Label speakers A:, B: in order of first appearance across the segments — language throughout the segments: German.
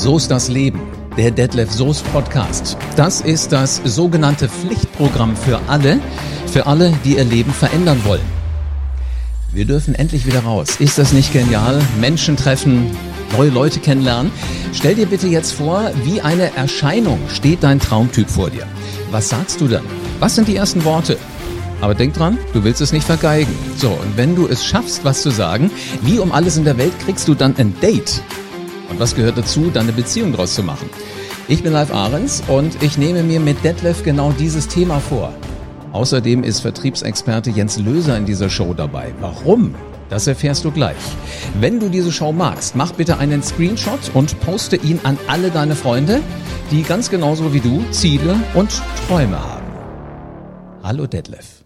A: So ist das Leben. Der Detlef Soest Podcast. Das ist das sogenannte Pflichtprogramm für alle, für alle, die ihr Leben verändern wollen. Wir dürfen endlich wieder raus. Ist das nicht genial? Menschen treffen, neue Leute kennenlernen. Stell dir bitte jetzt vor, wie eine Erscheinung steht dein Traumtyp vor dir. Was sagst du dann? Was sind die ersten Worte? Aber denk dran, du willst es nicht vergeigen. So, und wenn du es schaffst, was zu sagen, wie um alles in der Welt kriegst du dann ein Date? Und was gehört dazu, dann eine Beziehung draus zu machen? Ich bin Live Ahrens und ich nehme mir mit Detlef genau dieses Thema vor. Außerdem ist Vertriebsexperte Jens Löser in dieser Show dabei. Warum? Das erfährst du gleich. Wenn du diese Show magst, mach bitte einen Screenshot und poste ihn an alle deine Freunde, die ganz genauso wie du Ziele und Träume haben. Hallo Detlef.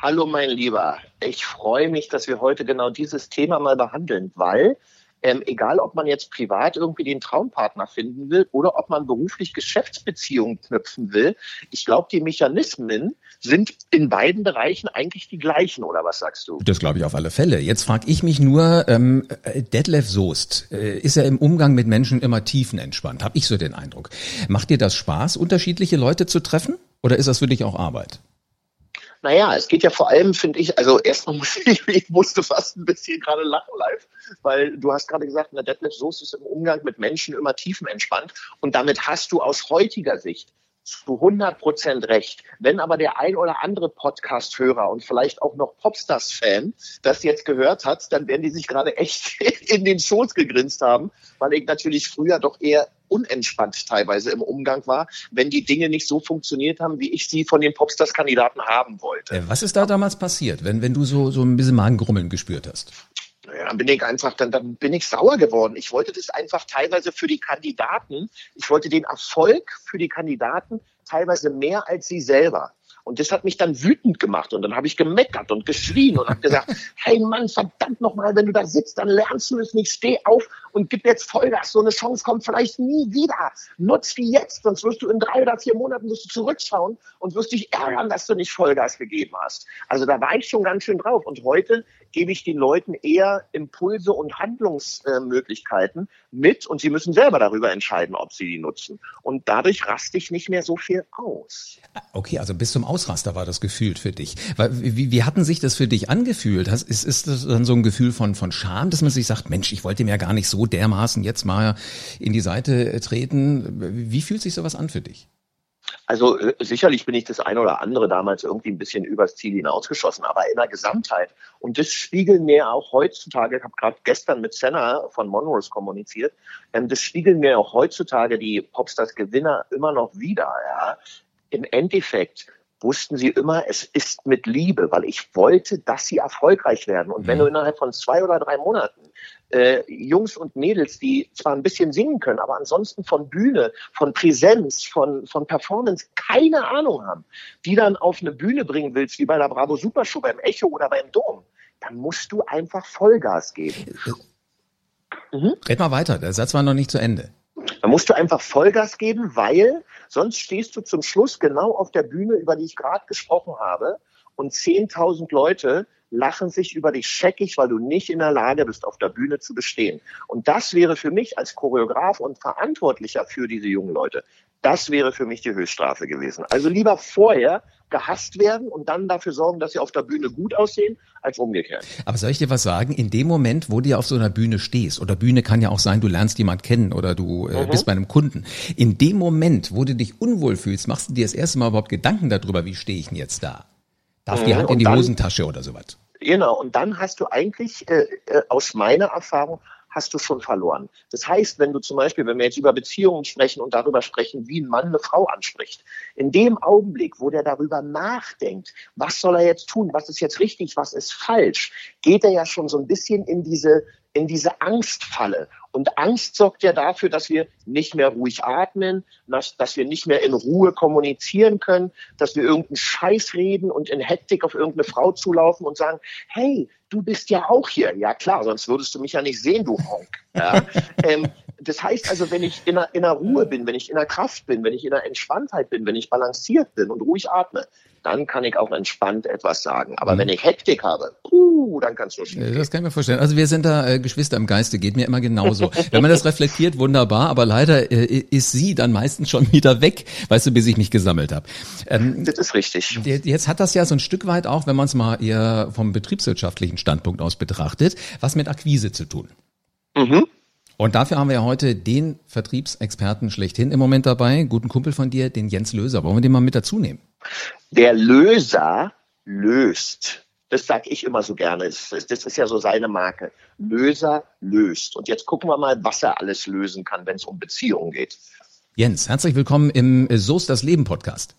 B: Hallo mein Lieber, ich freue mich, dass wir heute genau dieses Thema mal behandeln, weil ähm, egal ob man jetzt privat irgendwie den Traumpartner finden will oder ob man beruflich Geschäftsbeziehungen knüpfen will, ich glaube, die Mechanismen sind in beiden Bereichen eigentlich die gleichen, oder was sagst du?
A: Das glaube ich auf alle Fälle. Jetzt frage ich mich nur, ähm, Detlef Soest, äh, ist er im Umgang mit Menschen immer tiefenentspannt? Habe ich so den Eindruck. Macht dir das Spaß, unterschiedliche Leute zu treffen? Oder ist das für dich auch Arbeit?
B: Naja, es geht ja vor allem, finde ich, also erstmal muss ich, ich musste fast ein bisschen gerade lachen live, weil du hast gerade gesagt, der Detlef Soße ist im Umgang mit Menschen immer tiefenentspannt und damit hast du aus heutiger Sicht zu 100 Prozent recht. Wenn aber der ein oder andere Podcast-Hörer und vielleicht auch noch Popstars-Fan das jetzt gehört hat, dann werden die sich gerade echt in den Schoß gegrinst haben, weil ich natürlich früher doch eher unentspannt teilweise im Umgang war, wenn die Dinge nicht so funktioniert haben, wie ich sie von den Popstars-Kandidaten haben wollte.
A: Äh, was ist da damals passiert, wenn, wenn du so, so ein bisschen Magengrummeln gespürt hast?
B: Ja, dann bin ich einfach, dann, dann bin ich sauer geworden. Ich wollte das einfach teilweise für die Kandidaten, ich wollte den Erfolg für die Kandidaten teilweise mehr als sie selber. Und das hat mich dann wütend gemacht. Und dann habe ich gemeckert und geschrien und habe gesagt, hey Mann, verdammt nochmal, wenn du da sitzt, dann lernst du es nicht. Steh auf und gib jetzt Vollgas. So eine Chance kommt vielleicht nie wieder. Nutz die jetzt, sonst wirst du in drei oder vier Monaten wirst du zurückschauen und wirst dich ärgern, dass du nicht Vollgas gegeben hast. Also da war ich schon ganz schön drauf. Und heute gebe ich den Leuten eher Impulse und Handlungsmöglichkeiten mit und sie müssen selber darüber entscheiden, ob sie die nutzen. Und dadurch raste ich nicht mehr so viel aus.
A: Okay, also bis zum Ausraster war das gefühlt für dich. Wie, wie hatten sich das für dich angefühlt? Ist, ist das dann so ein Gefühl von, von Scham, dass man sich sagt, Mensch, ich wollte mir ja gar nicht so dermaßen jetzt mal in die Seite treten? Wie fühlt sich sowas an für dich?
B: Also äh, sicherlich bin ich das eine oder andere damals irgendwie ein bisschen übers Ziel hinausgeschossen, aber in der Gesamtheit. Und das spiegeln mir auch heutzutage, ich habe gerade gestern mit Senna von Monrose kommuniziert, ähm, das spiegeln mir auch heutzutage die Popstars Gewinner immer noch wieder. Ja. Im Endeffekt wussten sie immer, es ist mit Liebe, weil ich wollte, dass sie erfolgreich werden. Und wenn mhm. du innerhalb von zwei oder drei Monaten äh, Jungs und Mädels, die zwar ein bisschen singen können, aber ansonsten von Bühne, von Präsenz, von, von Performance keine Ahnung haben, die dann auf eine Bühne bringen willst, wie bei der Bravo Super Show, beim Echo oder beim Dom, dann musst du einfach Vollgas geben.
A: Mhm. Red mal weiter, der Satz war noch nicht zu Ende.
B: Da musst du einfach Vollgas geben, weil sonst stehst du zum Schluss genau auf der Bühne, über die ich gerade gesprochen habe, und 10.000 Leute lachen sich über dich scheckig, weil du nicht in der Lage bist, auf der Bühne zu bestehen. Und das wäre für mich als Choreograf und Verantwortlicher für diese jungen Leute, das wäre für mich die Höchststrafe gewesen. Also lieber vorher gehasst werden und dann dafür sorgen, dass sie auf der Bühne gut aussehen, als umgekehrt.
A: Aber soll ich dir was sagen? In dem Moment, wo du auf so einer Bühne stehst, oder Bühne kann ja auch sein, du lernst jemand kennen oder du äh, mhm. bist bei einem Kunden. In dem Moment, wo du dich unwohl fühlst, machst du dir das erste Mal überhaupt Gedanken darüber, wie stehe ich denn jetzt da? Darf die mhm. Hand in die dann, Hosentasche oder sowas?
B: Genau, und dann hast du eigentlich äh, äh, aus meiner Erfahrung hast du schon verloren. Das heißt, wenn du zum Beispiel, wenn wir jetzt über Beziehungen sprechen und darüber sprechen, wie ein Mann eine Frau anspricht, in dem Augenblick, wo der darüber nachdenkt, was soll er jetzt tun, was ist jetzt richtig, was ist falsch, geht er ja schon so ein bisschen in diese in diese Angstfalle. Und Angst sorgt ja dafür, dass wir nicht mehr ruhig atmen, dass, dass wir nicht mehr in Ruhe kommunizieren können, dass wir irgendeinen Scheiß reden und in Hektik auf irgendeine Frau zulaufen und sagen, hey, du bist ja auch hier. Ja klar, sonst würdest du mich ja nicht sehen, du Honk. Ja? ähm, das heißt also, wenn ich in der, in der Ruhe bin, wenn ich in der Kraft bin, wenn ich in der Entspanntheit bin, wenn ich balanciert bin und ruhig atme, dann kann ich auch entspannt etwas sagen. Aber mhm. wenn ich Hektik habe, puh, dann kannst du
A: schnell. Das kann ich mir vorstellen. Also wir sind da äh, Geschwister im Geiste, geht mir immer genauso. wenn man das reflektiert, wunderbar, aber leider äh, ist sie dann meistens schon wieder weg, weißt du, bis ich mich gesammelt habe.
B: Ähm, das ist richtig.
A: Jetzt hat das ja so ein Stück weit auch, wenn man es mal eher vom betriebswirtschaftlichen Standpunkt aus betrachtet, was mit Akquise zu tun. Mhm. Und dafür haben wir ja heute den Vertriebsexperten schlechthin im Moment dabei, guten Kumpel von dir, den Jens Löser. Wollen wir den mal mit dazu nehmen?
B: Der Löser löst. Das sage ich immer so gerne. Das, das ist ja so seine Marke. Löser löst. Und jetzt gucken wir mal, was er alles lösen kann, wenn es um Beziehungen geht.
A: Jens, herzlich willkommen im So ist das Leben Podcast.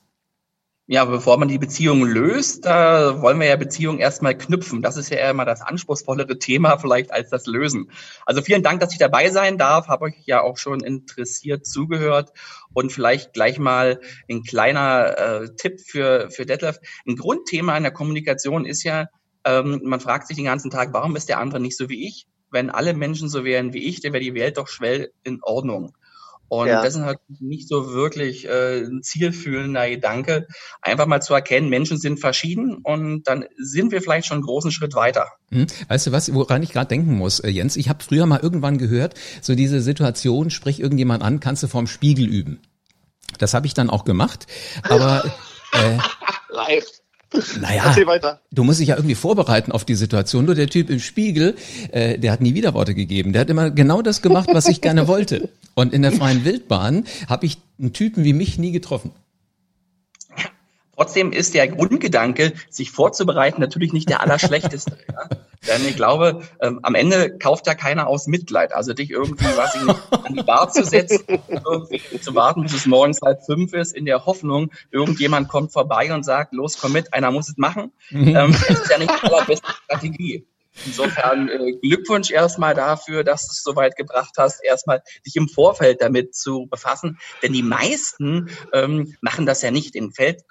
C: Ja, bevor man die Beziehung löst, da wollen wir ja Beziehungen erstmal knüpfen. Das ist ja mal das anspruchsvollere Thema vielleicht als das Lösen. Also vielen Dank, dass ich dabei sein darf. Habe euch ja auch schon interessiert zugehört und vielleicht gleich mal ein kleiner äh, Tipp für für Detlef. Ein Grundthema in der Kommunikation ist ja, ähm, man fragt sich den ganzen Tag, warum ist der andere nicht so wie ich? Wenn alle Menschen so wären wie ich, dann wäre die Welt doch schwer in Ordnung. Und ja. das ist halt nicht so wirklich äh, ein zielfühlender Gedanke, einfach mal zu erkennen, Menschen sind verschieden und dann sind wir vielleicht schon einen großen Schritt weiter.
A: Hm. Weißt du was, woran ich gerade denken muss, äh, Jens? Ich habe früher mal irgendwann gehört, so diese Situation, sprich irgendjemand an, kannst du vorm Spiegel üben. Das habe ich dann auch gemacht, aber äh, Live. Naja, du musst dich ja irgendwie vorbereiten auf die Situation. Nur der Typ im Spiegel, äh, der hat nie Widerworte gegeben. Der hat immer genau das gemacht, was ich gerne wollte. Und in der freien Wildbahn habe ich einen Typen wie mich nie getroffen.
C: Trotzdem ist der Grundgedanke, sich vorzubereiten, natürlich nicht der allerschlechteste. ja? Denn ich glaube, ähm, am Ende kauft ja keiner aus Mitleid. Also dich irgendwie was an die Bar zu setzen, zu warten, bis es morgens halb fünf ist, in der Hoffnung, irgendjemand kommt vorbei und sagt, los, komm mit, einer muss es machen. Mhm. Ähm, das ist ja nicht die allerbeste Strategie. Insofern äh, Glückwunsch erstmal dafür, dass du es so weit gebracht hast, erstmal dich im Vorfeld damit zu befassen. Denn die meisten ähm, machen das ja nicht im Feld.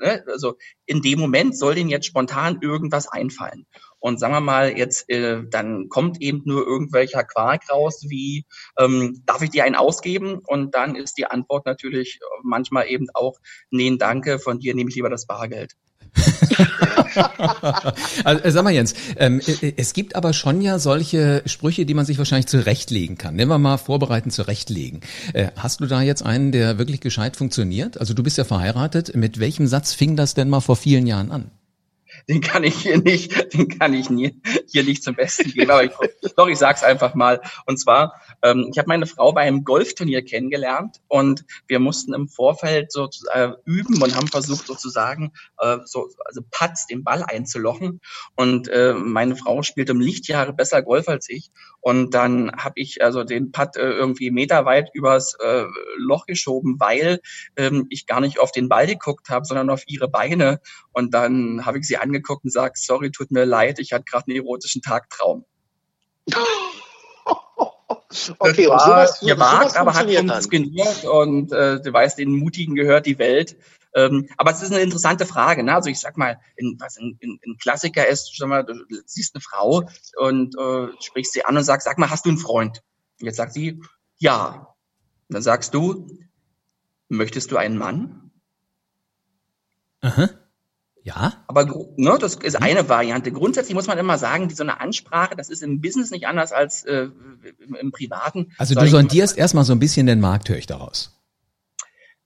C: Äh, also in dem Moment soll denen jetzt spontan irgendwas einfallen. Und sagen wir mal, jetzt äh, dann kommt eben nur irgendwelcher Quark raus, wie ähm, darf ich dir einen ausgeben? Und dann ist die Antwort natürlich manchmal eben auch, nee, danke, von dir nehme ich lieber das Bargeld.
A: also, äh, sag mal Jens, ähm, äh, es gibt aber schon ja solche Sprüche, die man sich wahrscheinlich zurechtlegen kann. Nehmen wir mal vorbereiten, zurechtlegen. Äh, hast du da jetzt einen, der wirklich gescheit funktioniert? Also du bist ja verheiratet. Mit welchem Satz fing das denn mal vor vielen Jahren an?
C: Den kann ich hier nicht, den kann ich nie, hier nicht zum Besten geben. Aber ich, doch, ich sag's einfach mal. Und zwar, ähm, ich habe meine Frau bei einem Golfturnier kennengelernt und wir mussten im Vorfeld so äh, üben und haben versucht sozusagen äh, so also Putts den Ball einzulochen. Und äh, meine Frau spielt um Lichtjahre besser Golf als ich. Und dann habe ich also den Putt äh, irgendwie meterweit übers äh, Loch geschoben, weil ähm, ich gar nicht auf den Ball geguckt habe, sondern auf ihre Beine. Und dann habe ich sie angeguckt und gesagt, sorry, tut mir leid, ich hatte gerade einen erotischen Tagtraum. okay, das war sowas, gewagt, aber hat funktioniert und äh, du weißt, den Mutigen gehört die Welt. Ähm, aber es ist eine interessante Frage. Ne? Also ich sag mal, in, was ein, in, in Klassiker ist, sag mal, du siehst eine Frau und äh, sprichst sie an und sagst, sag mal, hast du einen Freund? Und jetzt sagt sie, ja. Und dann sagst du, möchtest du einen Mann?
A: Aha. Ja.
C: Aber ne, das ist eine Variante. Grundsätzlich muss man immer sagen, die so eine Ansprache, das ist im Business nicht anders als äh, im, im Privaten.
A: Also du sondierst erstmal so ein bisschen den Markt, höre ich daraus.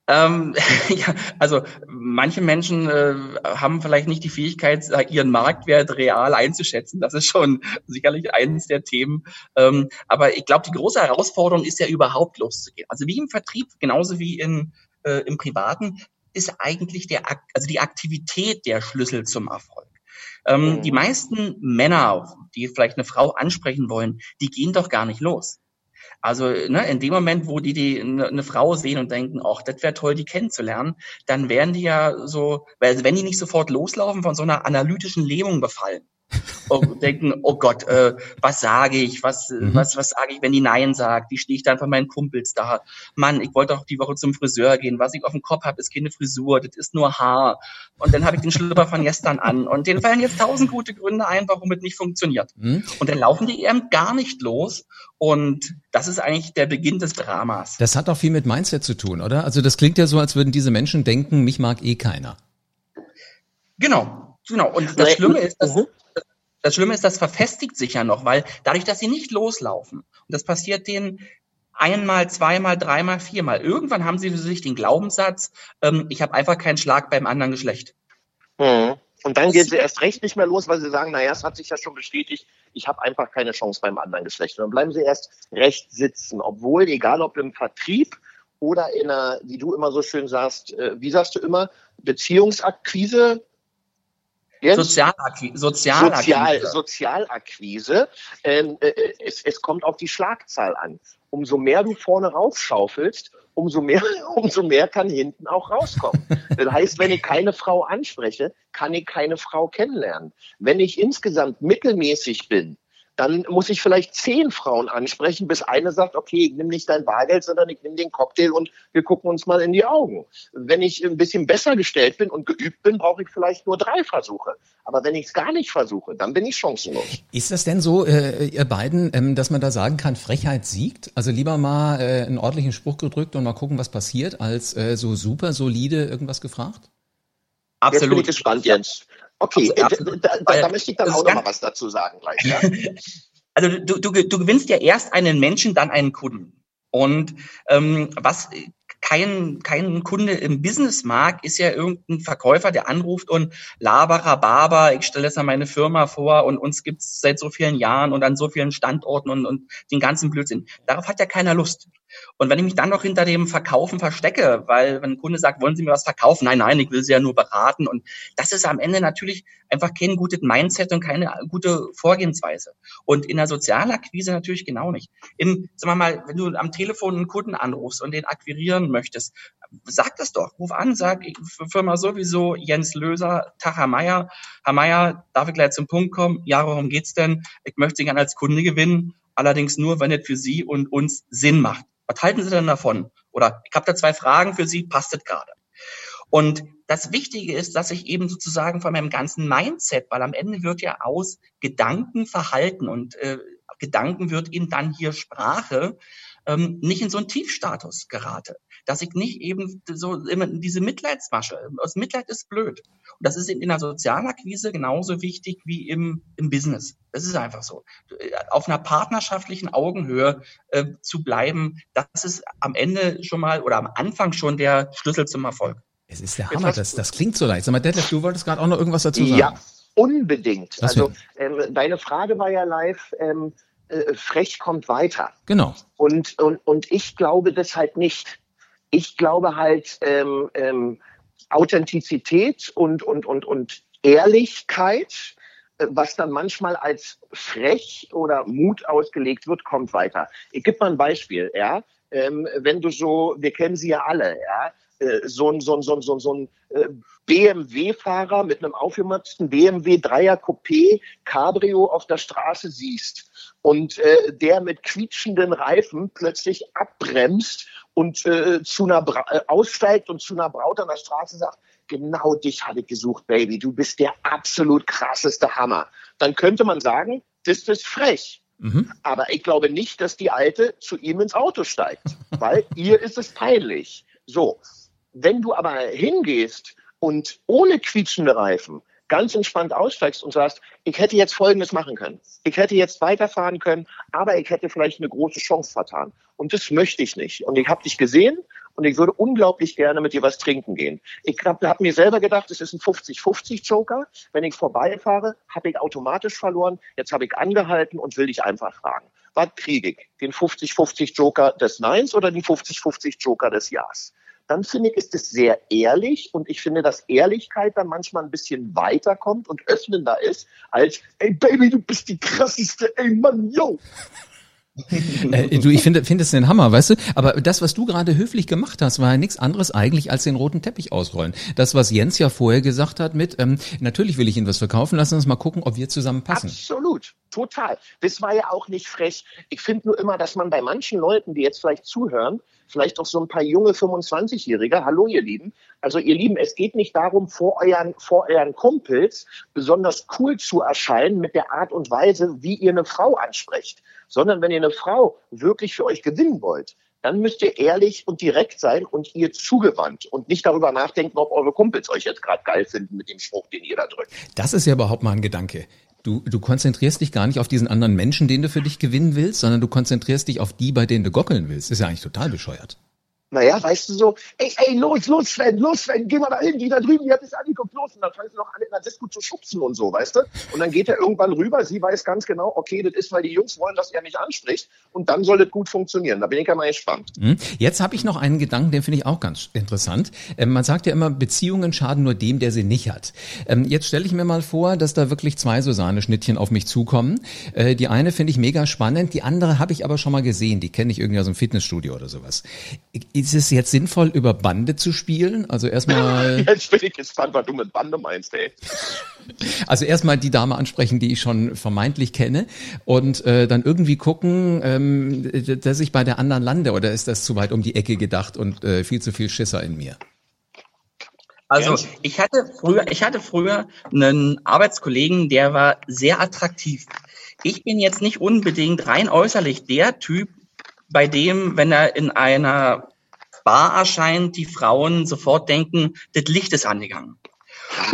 C: Ähm, ja, also manche Menschen äh, haben vielleicht nicht die Fähigkeit, ihren Marktwert real einzuschätzen. Das ist schon sicherlich eines der Themen. Ähm, aber ich glaube, die große Herausforderung ist ja überhaupt loszugehen. Also wie im Vertrieb, genauso wie in, äh, im Privaten, ist eigentlich der, also die Aktivität der Schlüssel zum Erfolg. Ähm, mhm. Die meisten Männer, die vielleicht eine Frau ansprechen wollen, die gehen doch gar nicht los. Also ne, in dem Moment, wo die, die eine Frau sehen und denken, ach, das wäre toll, die kennenzulernen, dann werden die ja so, weil wenn die nicht sofort loslaufen, von so einer analytischen Lähmung befallen. Und denken, oh Gott, äh, was sage ich, was,
A: Mhm.
C: was, was sage ich, wenn die Nein sagt, wie stehe ich dann von meinen Kumpels da? Mann, ich wollte auch die Woche zum Friseur gehen, was ich auf dem Kopf habe, ist keine Frisur, das ist nur Haar. Und dann habe ich den Schlüpper von gestern an und denen fallen jetzt tausend gute Gründe ein, warum es nicht funktioniert.
A: Hm?
C: Und dann laufen die eben gar nicht los und das ist eigentlich der Beginn des Dramas.
A: Das hat auch viel mit Mindset zu tun, oder? Also das klingt ja so, als würden diese Menschen denken, mich mag eh keiner.
C: Genau, genau. Und das Schlimme ist, dass,
B: mhm.
C: das Schlimme ist, das verfestigt sich ja noch, weil dadurch, dass sie nicht loslaufen, und das passiert denen einmal, zweimal, dreimal, viermal, irgendwann haben sie für sich den Glaubenssatz, ähm, ich habe einfach keinen Schlag beim anderen Geschlecht.
B: Mhm. Und dann gehen sie erst recht nicht mehr los, weil sie sagen, naja, es hat sich ja schon bestätigt, ich habe einfach keine Chance beim anderen Geschlecht. Und dann bleiben sie erst recht sitzen, obwohl, egal ob im Vertrieb oder in einer, wie du immer so schön sagst, äh, wie sagst du immer, Beziehungsakquise? Jens?
C: Sozialakquise.
B: Sozial,
C: Sozialakquise.
B: Sozialakquise. Ähm, äh, es, es kommt auf die Schlagzahl an. Umso mehr du vorne raufschaufelst, umso mehr, umso mehr kann hinten auch rauskommen. Das heißt, wenn ich keine Frau anspreche, kann ich keine Frau kennenlernen. Wenn ich insgesamt mittelmäßig bin, dann muss ich vielleicht zehn Frauen ansprechen, bis eine sagt, okay, ich nehme nicht dein Bargeld, sondern ich nehme den Cocktail und wir gucken uns mal in die Augen. Wenn ich ein bisschen besser gestellt bin und geübt bin, brauche ich vielleicht nur drei Versuche. Aber wenn ich es gar nicht versuche, dann bin ich chancenlos.
A: Ist das denn so, äh, ihr beiden, ähm, dass man da sagen kann, Frechheit siegt? Also lieber mal äh, einen ordentlichen Spruch gedrückt und mal gucken, was passiert, als äh, so super solide irgendwas gefragt?
B: Jetzt bin ich
C: Absolut.
B: gespannt, Jens. Okay,
C: Absolut.
B: äh, da, da, da möchte ich dann auch noch mal was dazu sagen gleich. Ja?
C: Also du, du, du gewinnst ja erst einen Menschen, dann einen Kunden. Und ähm, was kein, kein Kunde im Business mag, ist ja irgendein Verkäufer, der anruft und laberer Barber, ich stelle jetzt mal meine Firma vor und uns gibt's seit so vielen Jahren und an so vielen Standorten und, und den ganzen Blödsinn. Darauf hat ja keiner Lust. Und wenn ich mich dann noch hinter dem Verkaufen verstecke, weil wenn ein Kunde sagt, wollen Sie mir was verkaufen? Nein, nein, ich will Sie ja nur beraten. Und das ist am Ende natürlich einfach kein gutes Mindset und keine gute Vorgehensweise. Und in der Sozialakquise natürlich genau nicht. Im, sagen wir mal, wenn du am Telefon einen Kunden anrufst und den akquirieren möchtest, sag das doch. Ruf an, sag, Firma sowieso, Jens Löser, Tag, Herr Meier. Herr Meier, darf ich gleich zum Punkt kommen? Ja, worum geht's denn? Ich möchte Sie gerne als Kunde gewinnen, allerdings nur, wenn es für Sie und uns Sinn macht. Was halten Sie denn davon? Oder ich habe da zwei Fragen für Sie, passt das gerade? Und das Wichtige ist, dass ich eben sozusagen von meinem ganzen Mindset, weil am Ende wird ja aus Gedanken Verhalten und äh, Gedanken wird eben dann hier Sprache, ähm, nicht in so einen Tiefstatus gerate. Dass ich nicht eben so immer in diese Mitleidsmasche, aus Mitleid ist blöd. Und das ist in der Sozialakquise genauso wichtig wie im, im Business. Das ist einfach so. Auf einer partnerschaftlichen Augenhöhe äh, zu bleiben, das ist am Ende schon mal oder am Anfang schon der Schlüssel zum Erfolg.
A: Es ist der Hammer, das, das klingt so leicht. Sag mal, Detlef, du wolltest gerade auch noch irgendwas dazu sagen.
B: Ja, unbedingt.
A: Was
B: also ähm, deine Frage war ja live, ähm, äh, frech kommt weiter.
A: Genau.
B: Und, und, und ich glaube das halt nicht. Ich glaube halt ähm, ähm, Authentizität und, und, und, und Ehrlichkeit, äh, was dann manchmal als frech oder Mut ausgelegt wird, kommt weiter. Ich gebe mal ein Beispiel, ja. Ähm, wenn du so, wir kennen sie ja alle, ja, äh, so ein, so ein, so ein, so ein, so ein BMW-Fahrer mit einem aufgemotzten BMW Dreier Coupé Cabrio auf der Straße siehst und äh, der mit quietschenden Reifen plötzlich abbremst und äh, zu einer Bra äh, aussteigt und zu einer Braut an der Straße sagt, genau dich hatte ich gesucht, Baby, du bist der absolut krasseste Hammer. Dann könnte man sagen, das ist frech.
A: Mhm.
B: Aber ich glaube nicht, dass die Alte zu ihm ins Auto steigt, weil ihr ist es peinlich. So, wenn du aber hingehst und ohne quietschende Reifen ganz entspannt aussteigst und sagst, ich hätte jetzt Folgendes machen können. Ich hätte jetzt weiterfahren können, aber ich hätte vielleicht eine große Chance vertan. Und das möchte ich nicht. Und ich habe dich gesehen und ich würde unglaublich gerne mit dir was trinken gehen. Ich habe hab mir selber gedacht, es ist ein 50-50-Joker. Wenn ich vorbeifahre, habe ich automatisch verloren. Jetzt habe ich angehalten und will dich einfach fragen. Was kriege ich? Den 50-50-Joker des Neins oder den 50-50-Joker des Ja's? Dann finde ich, ist es sehr ehrlich und ich finde, dass Ehrlichkeit dann manchmal ein bisschen weiterkommt und öffnender ist als, ey Baby, du bist die krasseste, ey Mann, yo.
A: äh, du, ich finde finde es den Hammer, weißt du? Aber das, was du gerade höflich gemacht hast, war ja nichts anderes eigentlich als den roten Teppich ausrollen. Das, was Jens ja vorher gesagt hat mit, ähm, natürlich will ich Ihnen was verkaufen, lassen uns mal gucken, ob wir zusammen passen.
B: Absolut, total. Das war ja auch nicht frech. Ich finde nur immer, dass man bei manchen Leuten, die jetzt vielleicht zuhören, vielleicht auch so ein paar junge 25-Jährige, hallo ihr Lieben, also ihr Lieben, es geht nicht darum, vor euren, vor euren Kumpels besonders cool zu erscheinen mit der Art und Weise, wie ihr eine Frau ansprecht, sondern wenn ihr eine Frau wirklich für euch gewinnen wollt, dann müsst ihr ehrlich und direkt sein und ihr zugewandt und nicht darüber nachdenken, ob eure Kumpels euch jetzt gerade geil finden mit dem Spruch, den ihr da drückt.
A: Das ist ja überhaupt mal ein Gedanke. Du, du konzentrierst dich gar nicht auf diesen anderen Menschen, den du für dich gewinnen willst, sondern du konzentrierst dich auf die, bei denen du gockeln willst. ist ja eigentlich total bescheuert.
B: Naja, weißt du so, ey, ey, los, los, Sven, los, Sven, geh mal da hin, die da drüben, die hat es angeguckt, los. Und dann fangen sie noch an, in der Disco zu schubsen und so, weißt du? Und dann geht er irgendwann rüber, sie weiß ganz genau, okay, das ist, weil die Jungs wollen, dass er mich anspricht. Und dann soll das gut funktionieren. Da bin ich ja mal gespannt.
A: Hm? Jetzt habe ich noch einen Gedanken, den finde ich auch ganz interessant. Ähm, man sagt ja immer, Beziehungen schaden nur dem, der sie nicht hat. Ähm, jetzt stelle ich mir mal vor, dass da wirklich zwei so Sahneschnittchen auf mich zukommen. Äh, die eine finde ich mega spannend, die andere habe ich aber schon mal gesehen. Die kenne ich irgendwie aus einem Fitnessstudio oder sowas. Ist es jetzt sinnvoll, über Bande zu spielen? Also erstmal.
B: Jetzt bin ich gespannt, was du mit Bande meinst, ey.
A: Also erstmal die Dame ansprechen, die ich schon vermeintlich kenne und äh, dann irgendwie gucken, ähm, dass ich bei der anderen lande oder ist das zu weit um die Ecke gedacht und äh, viel zu viel Schisser in mir?
C: Also ich hatte früher, ich hatte früher einen Arbeitskollegen, der war sehr attraktiv. Ich bin jetzt nicht unbedingt rein äußerlich der Typ, bei dem, wenn er in einer Bar erscheint, die Frauen sofort denken, das Licht ist angegangen.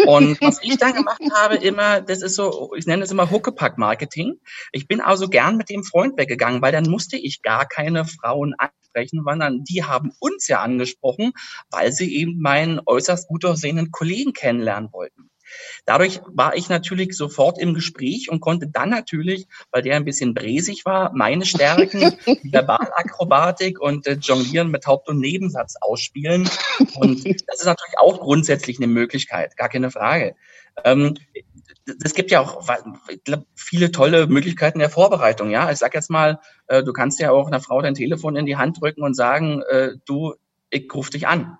C: Und was ich dann gemacht habe, immer, das ist so, ich nenne es immer Huckepack-Marketing. Ich bin also gern mit dem Freund weggegangen, weil dann musste ich gar keine Frauen ansprechen, sondern die haben uns ja angesprochen, weil sie eben meinen äußerst gut aussehenden Kollegen kennenlernen wollten. Dadurch war ich natürlich sofort im Gespräch und konnte dann natürlich, weil der ein bisschen bräsig war, meine Stärken, Verbalakrobatik und äh, Jonglieren mit Haupt- und Nebensatz ausspielen. Und das ist natürlich auch grundsätzlich eine Möglichkeit, gar keine Frage. Ähm, es gibt ja auch glaub, viele tolle Möglichkeiten der Vorbereitung. Ja, ich sag jetzt mal, äh, du kannst ja auch einer Frau dein Telefon in die Hand drücken und sagen, äh, du, ich ruf dich an.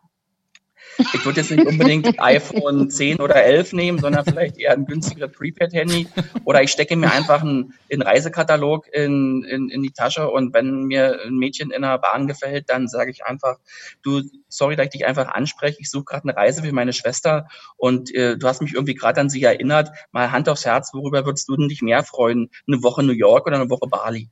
C: Ich würde jetzt nicht unbedingt iPhone 10 oder 11 nehmen, sondern vielleicht eher ein günstigeres Prepaid-Handy. Oder ich stecke mir einfach einen, einen Reisekatalog in, in, in die Tasche und wenn mir ein Mädchen in der Bahn gefällt, dann sage ich einfach, du, sorry, dass ich dich einfach anspreche. Ich suche gerade eine Reise für meine Schwester und äh, du hast mich irgendwie gerade an sie erinnert. Mal Hand aufs Herz, worüber würdest du denn dich mehr freuen? Eine Woche New York oder eine Woche Bali?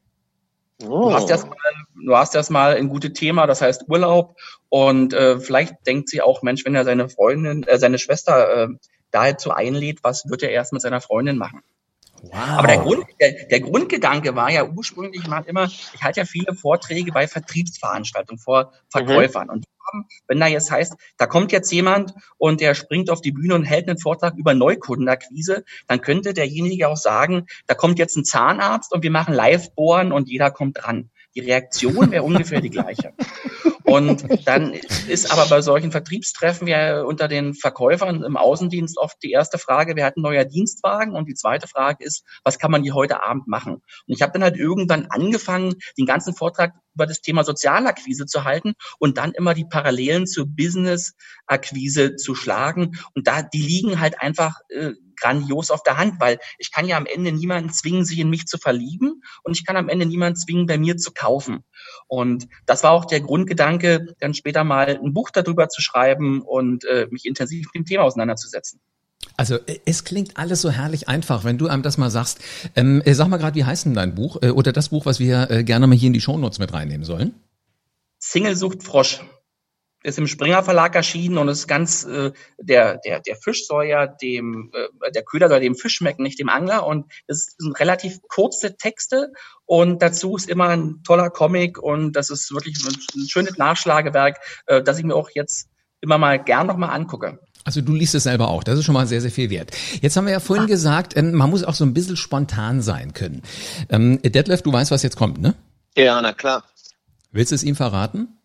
C: Oh. Du hast erstmal, du hast erstmal ein gutes Thema, das heißt Urlaub. Und äh, vielleicht denkt sie auch, Mensch, wenn er seine Freundin, äh, seine Schwester äh, dazu einlädt, was wird er erst mit seiner Freundin machen? Wow. Aber der, Grund, der, der Grundgedanke war ja ursprünglich mal immer, ich halte ja viele Vorträge bei Vertriebsveranstaltungen vor Verkäufern. Mhm. Und haben, wenn da jetzt heißt, da kommt jetzt jemand und der springt auf die Bühne und hält einen Vortrag über Neukundenakquise, dann könnte derjenige auch sagen, da kommt jetzt ein Zahnarzt und wir machen Live-Bohren und jeder kommt dran. Die Reaktion wäre ungefähr die gleiche. Und dann ist aber bei solchen Vertriebstreffen ja unter den Verkäufern im Außendienst oft die erste Frage, wer hat ein neuer Dienstwagen? Und die zweite Frage ist, was kann man hier heute Abend machen? Und ich habe dann halt irgendwann angefangen, den ganzen Vortrag über das Thema Sozialakquise zu halten und dann immer die Parallelen zur Business-Akquise zu schlagen. Und da, die liegen halt einfach äh, grandios auf der Hand, weil ich kann ja am Ende niemanden zwingen, sich in mich zu verlieben und ich kann am Ende niemanden zwingen, bei mir zu kaufen. Und das war auch der Grundgedanke, dann später mal ein Buch darüber zu schreiben und äh, mich intensiv mit dem Thema auseinanderzusetzen.
A: Also äh, es klingt alles so herrlich einfach, wenn du einem das mal sagst. Ähm, äh, sag mal gerade, wie heißt denn dein Buch äh, oder das Buch, was wir äh, gerne mal hier in die Shownotes mit reinnehmen sollen?
C: Single sucht Frosch ist im Springer Verlag erschienen und ist ganz äh, der der der Fisch soll ja dem äh, der Köder soll dem Fisch schmecken, nicht dem Angler und es sind relativ kurze Texte und dazu ist immer ein toller Comic und das ist wirklich ein schönes Nachschlagewerk, äh, das ich mir auch jetzt immer mal gern noch mal angucke.
A: Also du liest es selber auch, das ist schon mal sehr, sehr viel wert. Jetzt haben wir ja vorhin ah. gesagt, ähm, man muss auch so ein bisschen spontan sein können. Ähm, Detlef, du weißt, was jetzt kommt, ne?
B: Ja, na klar.
A: Willst du es ihm verraten?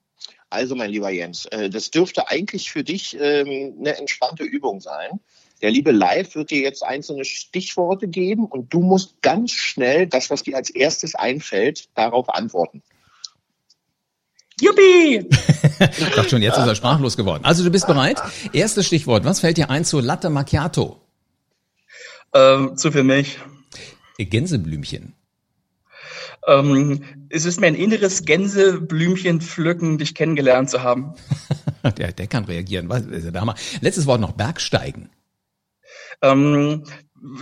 B: Also, mein lieber Jens, äh, das dürfte eigentlich für dich ähm, eine entspannte Übung sein. Der liebe Live wird dir jetzt einzelne Stichworte geben und du musst ganz schnell das, was dir als erstes einfällt, darauf antworten.
A: Juppie! ich dachte schon, jetzt ist er sprachlos geworden. Also du bist bereit? Erstes Stichwort. Was fällt dir ein zu Latte Macchiato?
C: Ähm, zu viel Milch.
A: Gänseblümchen.
C: Ähm, es ist mir ein inneres Gänseblümchen pflücken, dich kennengelernt zu haben.
A: der, der kann reagieren. Was, der Hammer. Letztes Wort noch Bergsteigen.
C: Ähm,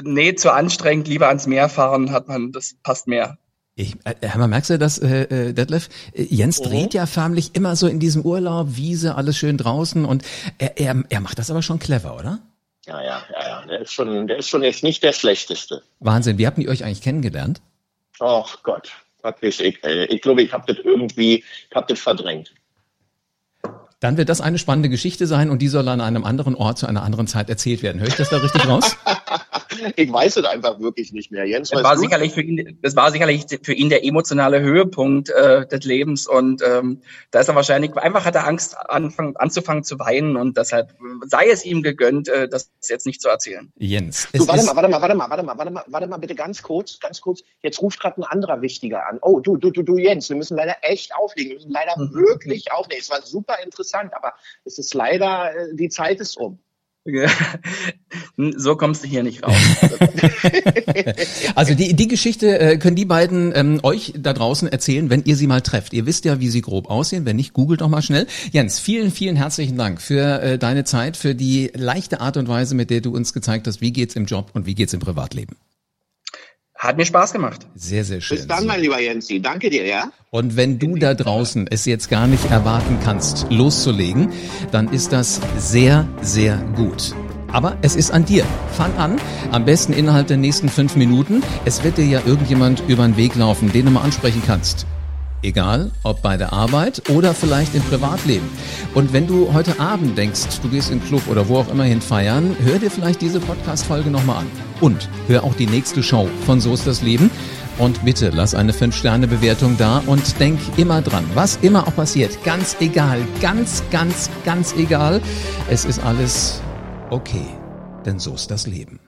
C: nee, zu anstrengend, lieber ans Meer fahren, hat man, das passt mehr.
A: Ich, äh, man merkst du das, äh, äh Detlef? Äh, Jens mhm. dreht ja förmlich immer so in diesem Urlaub, Wiese, alles schön draußen und er, er, er macht das aber schon clever, oder?
B: Ja, ja, ja, ja. Der ist schon, der ist schon jetzt nicht der schlechteste.
A: Wahnsinn. Wie habt ihr euch eigentlich kennengelernt?
B: Ach Gott, weiß ich. Ich glaube, ich habe das irgendwie, ich habe das verdrängt.
A: Dann wird das eine spannende Geschichte sein und die soll an einem anderen Ort zu einer anderen Zeit erzählt werden. Höre ich das da richtig raus?
B: ich weiß es einfach wirklich nicht mehr. Jens,
C: das war du? sicherlich für ihn, das war sicherlich für ihn der emotionale Höhepunkt äh, des Lebens und ähm, da ist er wahrscheinlich einfach hat er Angst anfangen, anzufangen zu weinen und deshalb sei es ihm gegönnt, äh, das jetzt nicht zu erzählen.
A: Jens,
B: du, warte mal, warte mal, warte mal, warte mal, warte mal, warte mal bitte ganz kurz, ganz kurz. Jetzt ruft gerade ein anderer Wichtiger an. Oh, du, du, du, du, Jens, wir müssen leider echt auflegen, wir müssen leider mhm. wirklich auflegen. Es war super interessant, aber es ist leider äh, die Zeit ist um.
C: So kommst du hier nicht raus.
A: also die, die Geschichte äh, können die beiden ähm, euch da draußen erzählen, wenn ihr sie mal trefft. Ihr wisst ja, wie sie grob aussehen. Wenn nicht, googelt doch mal schnell. Jens, vielen, vielen herzlichen Dank für äh, deine Zeit, für die leichte Art und Weise, mit der du uns gezeigt hast, wie geht's im Job und wie geht's im Privatleben.
C: Hat mir Spaß gemacht.
A: Sehr, sehr schön.
B: Bis dann, mein lieber Jensi. Danke dir, ja?
A: Und wenn du da draußen es jetzt gar nicht erwarten kannst, loszulegen, dann ist das sehr, sehr gut. Aber es ist an dir. Fang an, am besten innerhalb der nächsten fünf Minuten. Es wird dir ja irgendjemand über den Weg laufen, den du mal ansprechen kannst. Egal, ob bei der Arbeit oder vielleicht im Privatleben. Und wenn du heute Abend denkst, du gehst in den Club oder wo auch immer hin feiern, hör dir vielleicht diese Podcast-Folge nochmal an. Und hör auch die nächste Show von So ist das Leben. Und bitte lass eine 5-Sterne-Bewertung da und denk immer dran, was immer auch passiert, ganz egal, ganz, ganz, ganz egal. Es ist alles okay, denn so ist das Leben.